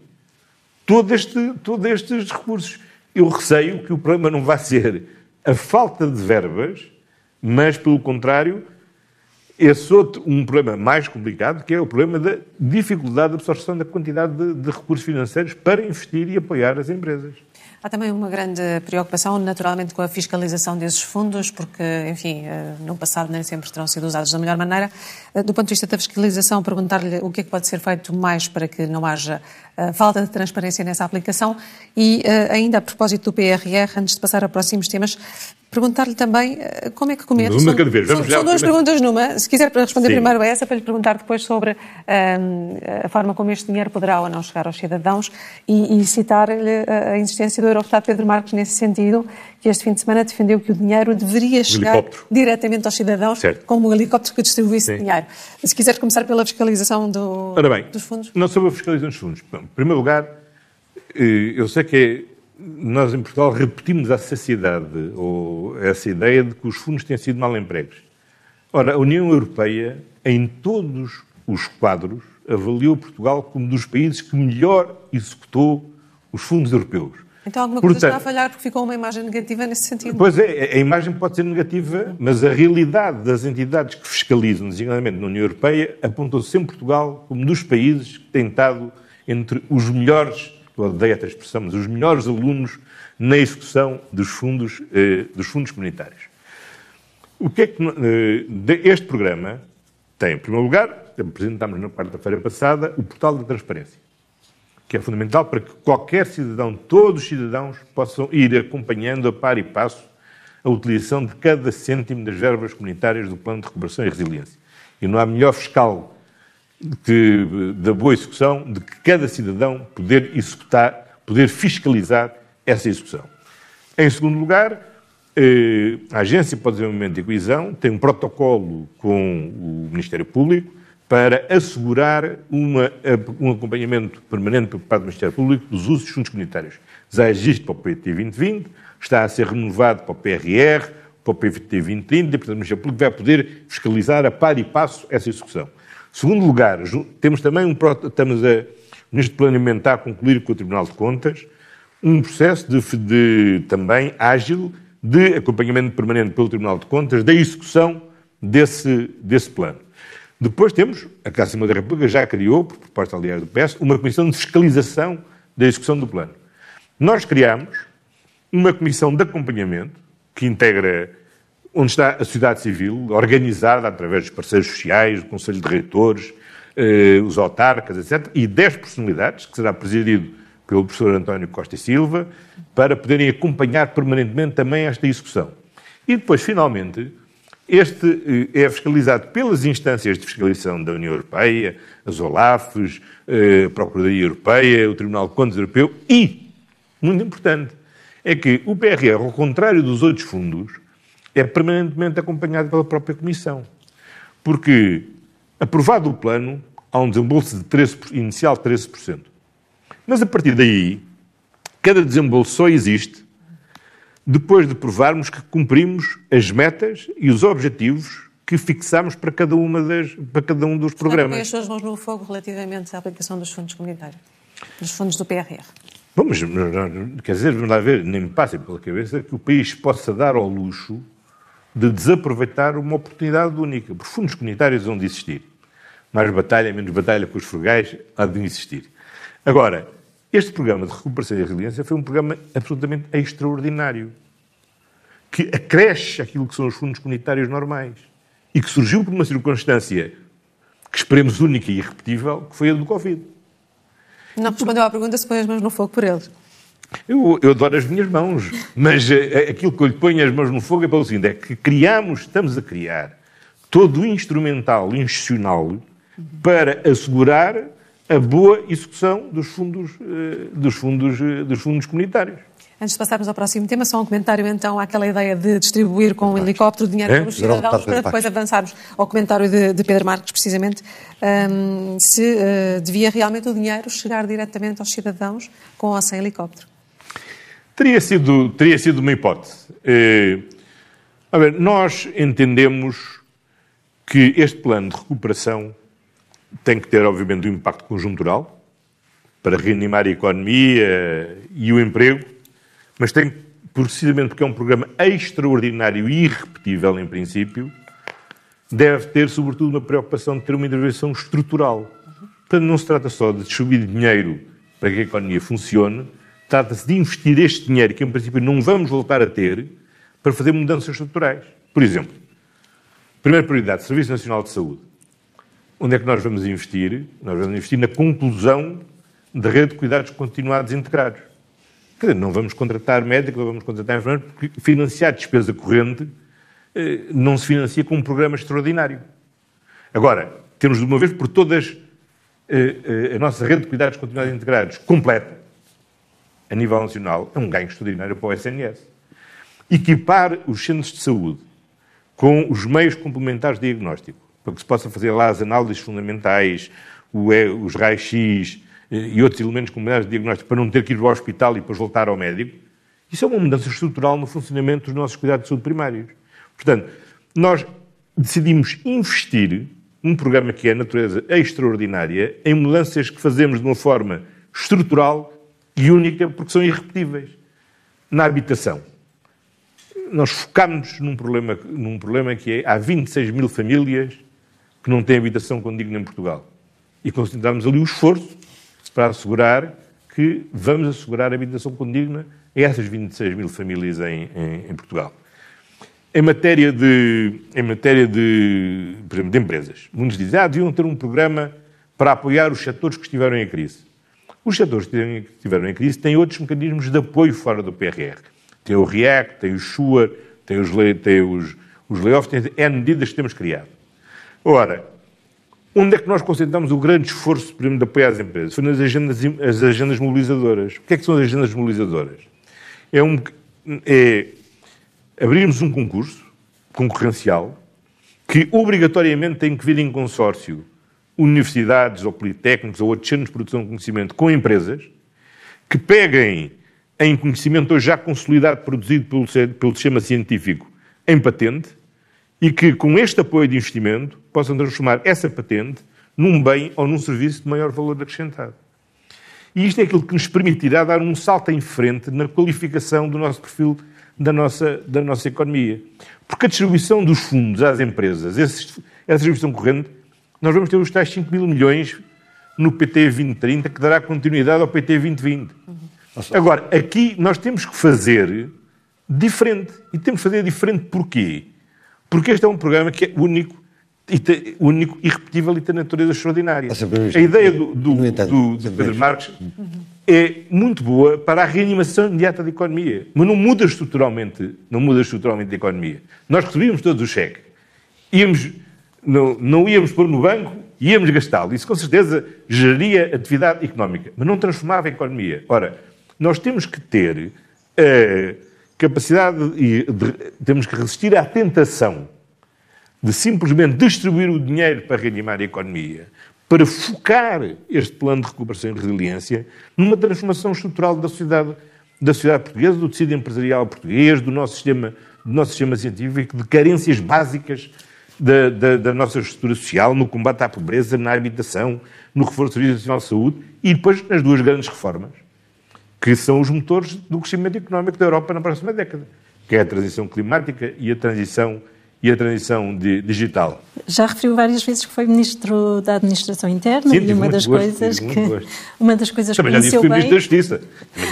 todo este, todos estes recursos. Eu receio que o problema não vai ser a falta de verbas, mas, pelo contrário, esse outro, um problema mais complicado, que é o problema da dificuldade de absorção da quantidade de, de recursos financeiros para investir e apoiar as empresas. Há também uma grande preocupação, naturalmente, com a fiscalização desses fundos, porque, enfim, eh, no passado nem sempre terão sido usados da melhor maneira. Eh, do ponto de vista da fiscalização, perguntar-lhe o que é que pode ser feito mais para que não haja uh, falta de transparência nessa aplicação e, ainda a propósito do PRR, antes de passar a próximos temas, perguntar-lhe também uh, como é que comete... Uma cada vez. Vamos são, são duas perguntas numa. Se quiser responder Sim. primeiro a essa, para lhe perguntar depois sobre a forma como este dinheiro poderá ou não chegar aos cidadãos e, e citar-lhe a insistência do Eurostado Pedro Marques nesse sentido, que este fim de semana defendeu que o dinheiro deveria chegar diretamente aos cidadãos, certo. como um helicóptero que distribuísse Sim. dinheiro. Se quiser começar pela fiscalização do, bem, dos fundos. Não sobre a fiscalização dos fundos. Em primeiro lugar, eh, eu sei que é, nós em Portugal repetimos à saciedade ou essa ideia de que os fundos têm sido mal empregos. Ora, a União Europeia, em todos os quadros, avaliou Portugal como dos países que melhor executou os fundos europeus. Então alguma coisa Portanto, está a falhar porque ficou uma imagem negativa nesse sentido? Pois é, a imagem pode ser negativa, mas a realidade das entidades que fiscalizam, designadamente na União Europeia, apontou sempre Portugal como um dos países que tem estado entre os melhores, eu odeio esta expressão, mas os melhores alunos na execução dos fundos, eh, dos fundos comunitários. O que é que eh, este programa tem? Em primeiro lugar, apresentámos na quarta-feira passada o portal da transparência que é fundamental para que qualquer cidadão, todos os cidadãos, possam ir acompanhando a par e passo a utilização de cada cêntimo das verbas comunitárias do Plano de Recuperação e Resiliência. E não há melhor fiscal da boa execução de que cada cidadão poder executar, poder fiscalizar essa execução. Em segundo lugar, eh, a Agência para o Desenvolvimento e Coesão tem um protocolo com o Ministério Público para assegurar uma, um acompanhamento permanente por parte do Ministério Público dos usos dos fundos comunitários. Já existe para o PT 2020, está a ser renovado para o PRR, para o PT 2030, e, portanto, o Ministério Público vai poder fiscalizar a par e passo essa execução. Segundo lugar, temos também um, estamos a, neste planeamento a concluir com o Tribunal de Contas um processo de, de, também ágil de acompanhamento permanente pelo Tribunal de Contas da execução desse, desse plano. Depois temos, a Casa da República já criou, por proposta aliás do PS, uma comissão de fiscalização da execução do plano. Nós criamos uma comissão de acompanhamento que integra onde está a sociedade civil, organizada através dos parceiros sociais, do Conselho de Reitores, eh, os autarcas, etc., e 10 personalidades, que será presidido pelo professor António Costa e Silva, para poderem acompanhar permanentemente também esta execução. E depois, finalmente, este eh, é fiscalizado pelas instâncias de fiscalização da União Europeia, as OLAFs, eh, a Procuradoria Europeia, o Tribunal de Contas Europeu e, muito importante, é que o PRR, ao contrário dos outros fundos, é permanentemente acompanhado pela própria Comissão. Porque, aprovado o plano, há um desembolso de 13, inicial de 13%. Mas, a partir daí, cada desembolso só existe depois de provarmos que cumprimos as metas e os objetivos que fixamos para cada, uma das, para cada um dos programas. Põe as suas mãos no fogo relativamente à aplicação dos fundos comunitários, dos fundos do PRR. Bom, mas, quer dizer, vamos lá ver, nem me passa pela cabeça que o país possa dar ao luxo de desaproveitar uma oportunidade única, porque fundos comunitários vão de existir. Mais batalha, menos batalha com os frugais, há de existir. Agora, este programa de recuperação e resiliência foi um programa absolutamente extraordinário, que acresce aquilo que são os fundos comunitários normais e que surgiu por uma circunstância que esperemos única e irrepetível, que foi a do Covid. Não respondeu à pergunta se põe as mãos no fogo por ele. Eu, eu adoro as minhas mãos, mas uh, aquilo que eu lhe ponho as mãos no fogo é para o seguinte, é que criamos, estamos a criar todo o instrumental institucional para assegurar a boa execução dos fundos, eh, dos fundos, eh, dos fundos comunitários. Antes de passarmos ao próximo tema, só um comentário então àquela ideia de distribuir com um helicóptero dinheiro é? para os cidadãos, para depois avançarmos ao comentário de, de Pedro Marques, precisamente, um, se uh, devia realmente o dinheiro chegar diretamente aos cidadãos com ou sem helicóptero. Teria sido, teria sido uma hipótese. Eh, a ver, nós entendemos que este plano de recuperação tem que ter, obviamente, um impacto conjuntural para reanimar a economia e o emprego, mas tem, precisamente porque é um programa extraordinário e irrepetível, em princípio, deve ter, sobretudo, uma preocupação de ter uma intervenção estrutural. Portanto, não se trata só de distribuir dinheiro para que a economia funcione, trata-se de investir este dinheiro, que em princípio não vamos voltar a ter, para fazer mudanças estruturais. Por exemplo, primeira prioridade, Serviço Nacional de Saúde. Onde é que nós vamos investir? Nós vamos investir na conclusão da rede de cuidados continuados integrados. Quer dizer, não vamos contratar médicos, não vamos contratar enfermeiros, porque financiar despesa corrente eh, não se financia com um programa extraordinário. Agora, temos de uma vez por todas eh, eh, a nossa rede de cuidados continuados integrados completa, a nível nacional, é um ganho extraordinário para o SNS. Equipar os centros de saúde com os meios complementares de diagnóstico, para que se possa fazer lá as análises fundamentais, os raios-x eh, e outros elementos complementares de diagnóstico, para não ter que ir ao hospital e depois voltar ao médico, isso é uma mudança estrutural no funcionamento dos nossos cuidados de saúde primários. Portanto, nós decidimos investir num programa que é a natureza extraordinária, em mudanças que fazemos de uma forma estrutural e única porque são irrepetíveis. Na habitação, nós focámos num problema, num problema que é há 26 mil famílias que não têm habitação condigna em Portugal. E concentramos ali o esforço para assegurar que vamos assegurar a habitação condigna a essas 26 mil famílias em, em, em Portugal. Em matéria, de, em matéria de, por exemplo, de empresas, muitos dizem ah, deviam ter um programa para apoiar os setores que estiveram em crise. Os setores que estiveram em crise têm outros mecanismos de apoio fora do PRR. Tem o REACT, tem o SURE, tem os, tem os, os layoffs, tem N medidas que temos criado. Ora, onde é que nós concentramos o grande esforço, de apoiar as empresas? Foi nas agendas, as agendas mobilizadoras. O que é que são as agendas mobilizadoras? É, um, é abrirmos um concurso concorrencial que obrigatoriamente tem que vir em consórcio universidades ou politécnicos ou outros centros de produção de conhecimento com empresas que peguem em conhecimento hoje já consolidado, produzido pelo, pelo sistema científico, em patente e que, com este apoio de investimento, possam transformar essa patente num bem ou num serviço de maior valor acrescentado. E isto é aquilo que nos permitirá dar um salto em frente na qualificação do nosso perfil da nossa, da nossa economia. Porque a distribuição dos fundos às empresas, essa distribuição corrente, nós vamos ter os tais 5 mil milhões no PT 2030, que dará continuidade ao PT 2020. Uhum. Agora, aqui nós temos que fazer diferente. E temos que fazer diferente porquê? Porque este é um programa que é único, e único irrepetível e tem natureza extraordinária. A ideia do, do, do, do Pedro Marques é muito boa para a reanimação imediata da economia, mas não muda estruturalmente, não muda estruturalmente a economia. Nós recebíamos todos o cheque, íamos, não, não íamos pôr no banco, íamos gastá-lo. Isso com certeza geraria atividade económica, mas não transformava a economia. Ora, nós temos que ter a capacidade e temos que resistir à tentação de simplesmente distribuir o dinheiro para reanimar a economia, para focar este plano de recuperação e resiliência numa transformação estrutural da sociedade, da sociedade portuguesa, do tecido empresarial português, do nosso sistema, do nosso sistema científico, de carências básicas da, da, da, nossa estrutura social, no combate à pobreza, na habitação, no reforço do Serviço Nacional de Saúde e depois nas duas grandes reformas, que são os motores do crescimento económico da Europa na próxima década, que é a transição climática e a transição e a transição de, digital. Já referiu várias vezes que foi ministro da Administração Interna Sim, e uma das gosto, coisas que uma das coisas Também que conheceu já disse bem. da Justiça.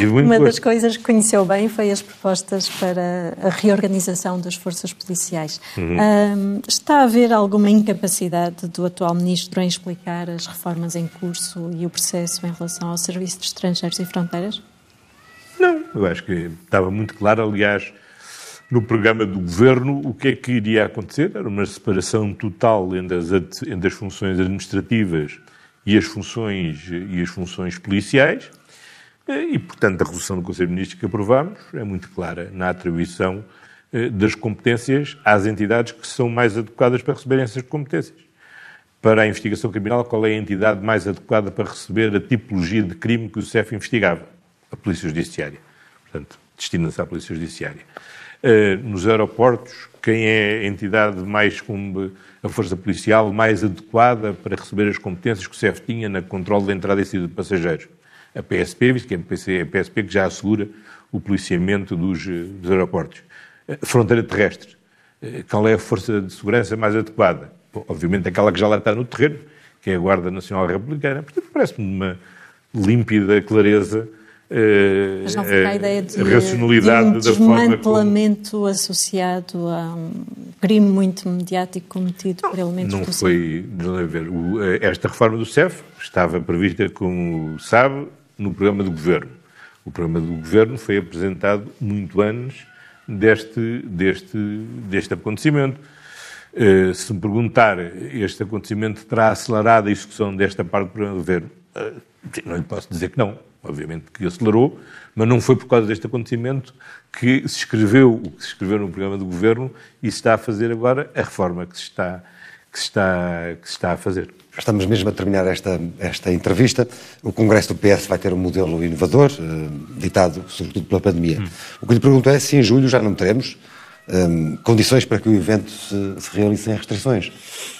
uma gosto. das coisas que conheceu bem foi as propostas para a reorganização das forças policiais. Uhum. Um, está a haver alguma incapacidade do atual ministro em explicar as reformas em curso e o processo em relação ao Serviço de Estrangeiros e Fronteiras? Não, eu acho que estava muito claro, aliás, no programa do governo o que é que iria acontecer. Era uma separação total entre as, entre as funções administrativas e as funções, e as funções policiais. E, portanto, a resolução do Conselho de Ministros que aprovámos é muito clara na atribuição das competências às entidades que são mais adequadas para receberem essas competências. Para a investigação criminal, qual é a entidade mais adequada para receber a tipologia de crime que o CEF investigava? A Polícia Judiciária. Portanto, destina-se à Polícia Judiciária. Uh, nos aeroportos, quem é a entidade mais como a força policial mais adequada para receber as competências que o CEF tinha na controle da entrada e saída de passageiros? A PSP, visto que é a PSP que já assegura o policiamento dos, dos aeroportos. Uh, fronteira terrestre, qual é a força de segurança mais adequada? Bom, obviamente aquela que já lá está no terreno, que é a Guarda Nacional Republicana. Portanto, parece-me uma límpida clareza mas não fica a ideia de, racionalidade de um desmantelamento como... associado a um crime muito mediático cometido não, por elementos não foi, não ver, esta reforma do CEF estava prevista, como sabe, no programa do Governo. O programa do Governo foi apresentado muito antes deste, deste, deste acontecimento. Se me perguntar, este acontecimento terá acelerado a execução desta parte do programa do Governo? Não lhe posso dizer que não obviamente que acelerou, mas não foi por causa deste acontecimento que se escreveu o que se escreveu no programa do governo e se está a fazer agora a reforma que se está, que se está, que se está a fazer. Estamos mesmo a terminar esta, esta entrevista. O Congresso do PS vai ter um modelo inovador, ditado sobretudo pela pandemia. Hum. O que lhe pergunto é se em julho já não teremos um, condições para que o evento se, se realize sem restrições.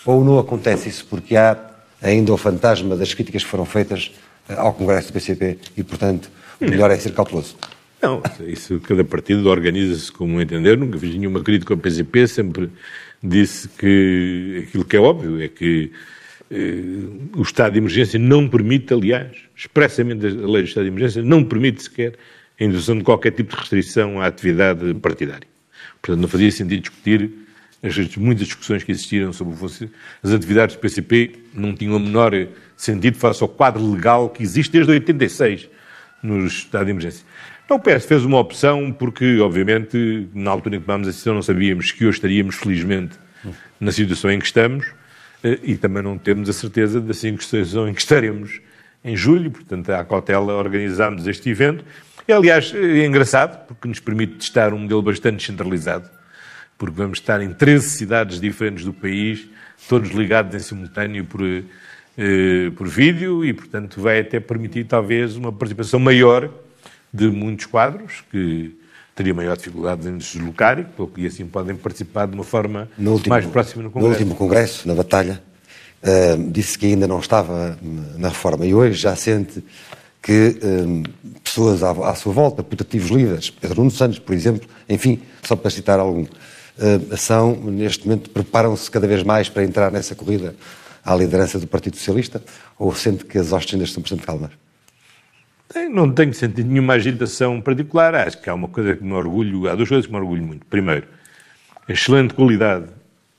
Ou não acontece isso porque há ainda o fantasma das críticas que foram feitas ao Congresso do PCP e, portanto, o melhor é ser cauteloso. Não, isso cada partido organiza-se como entender. Nunca fiz nenhuma crítica ao PCP, sempre disse que aquilo que é óbvio é que eh, o estado de emergência não permite, aliás, expressamente a lei do estado de emergência não permite sequer a introdução de qualquer tipo de restrição à atividade partidária. Portanto, não fazia sentido discutir as muitas discussões que existiram sobre as atividades do PCP não tinham a menor sentido face ao quadro legal que existe desde 86 no estado de emergência. Então, o PS fez uma opção porque, obviamente, na altura em que tomámos a decisão não sabíamos que hoje estaríamos, felizmente, na situação em que estamos eh, e também não temos a certeza da situação em que estaremos em julho, portanto, à cautela organizámos este evento. E, aliás, é engraçado porque nos permite testar um modelo bastante descentralizado, porque vamos estar em 13 cidades diferentes do país, todos ligados em simultâneo por eh, por vídeo e, portanto, vai até permitir talvez uma participação maior de muitos quadros que teria maior dificuldade em se deslocar e assim podem participar de uma forma último, mais próxima no Congresso. No último Congresso, na Batalha, uh, disse que ainda não estava na reforma e hoje já sente que um, pessoas à, à, sua volta, putativos líderes, Pedro Nuno Santos, por exemplo, enfim, só para citar algum, uh, são, neste momento, preparam-se cada vez mais para entrar nessa corrida à liderança do Partido Socialista ou sente que as hostes ainda estão bastante calmas? Não tenho sentido nenhuma agitação particular. Acho que há uma coisa que me orgulho, há duas coisas que me orgulho muito. Primeiro, a excelente qualidade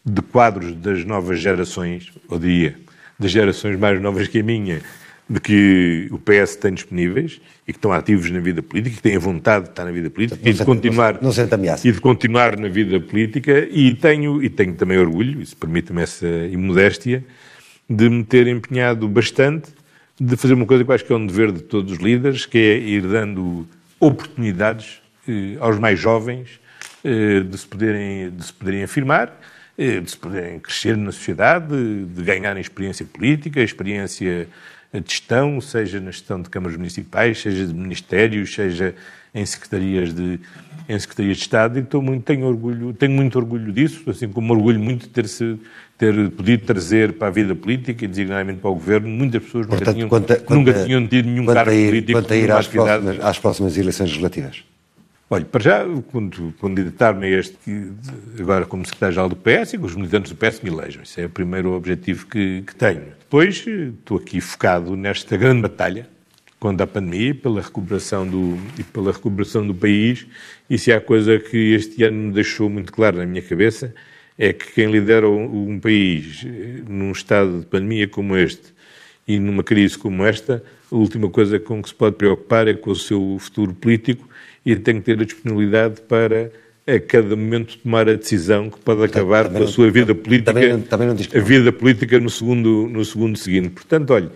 de quadros das novas gerações, ou diria, das gerações mais novas que a minha, de que o PS tem disponíveis e que estão ativos na vida política, que têm a vontade de estar na vida política não e de continuar não, não ameaça. e de continuar na vida política e tenho e tenho também orgulho, isso permite-me essa imodéstia, de me ter empenhado bastante de fazer uma coisa que acho que é um dever de todos os líderes, que é ir dando oportunidades eh, aos mais jovens eh, de, se poderem, de se poderem afirmar, eh, de se poderem crescer na sociedade, de, de ganharem experiência política, experiência de gestão, seja na gestão de câmaras municipais, seja de ministérios, seja em secretarias de, em secretarias de Estado, e estou muito, tenho, orgulho, tenho muito orgulho disso, assim como orgulho muito de ter, -se, ter podido trazer para a vida política e designadamente para o Governo muitas pessoas Portanto, nunca, tinham, quanto, quanto, nunca tinham tido nenhum cargo ir, político. Quanto a ir às próximas, às próximas eleições legislativas? Olha, para já, quando candidatar-me a este, agora como secretário-geral do PS, e que os militantes do PS me elejam. Isso é o primeiro objetivo que, que tenho. Depois, estou aqui focado nesta grande batalha contra a pandemia pela recuperação do, e pela recuperação do país. E se há coisa que este ano me deixou muito claro na minha cabeça, é que quem lidera um país num estado de pandemia como este e numa crise como esta, a última coisa com que se pode preocupar é com o seu futuro político e tem que ter a disponibilidade para a cada momento tomar a decisão que pode acabar com a sua vida política, também, também não a vida política no segundo, no segundo seguinte. Portanto, olha,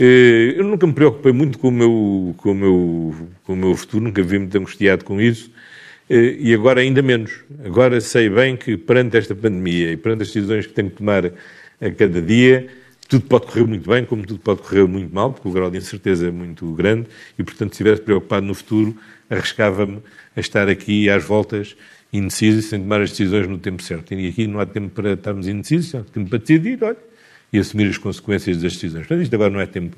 eh, eu nunca me preocupei muito com o meu, com o meu, com o meu futuro, nunca vi muito angustiado com isso, eh, e agora ainda menos. Agora sei bem que perante esta pandemia e perante as decisões que tenho que tomar a cada dia, tudo pode correr muito bem, como tudo pode correr muito mal, porque o grau de incerteza é muito grande, e portanto, se estivesse preocupado no futuro, arriscava-me a estar aqui às voltas indeciso sem tomar as decisões no tempo certo. E aqui não há tempo para estarmos indecisos, há tempo para decidir, olha, e assumir as consequências das decisões. Portanto, isto agora não é tempo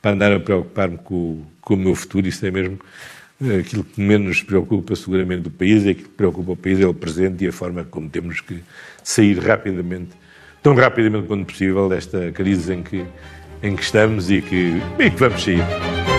para andar a preocupar-me com, com o meu futuro, isso é mesmo eh, aquilo que menos preocupa seguramente o país, é que preocupa o país é o presente e a forma como temos que sair rapidamente, tão rapidamente quanto possível, desta crise em que, em que estamos e que, e que vamos sair.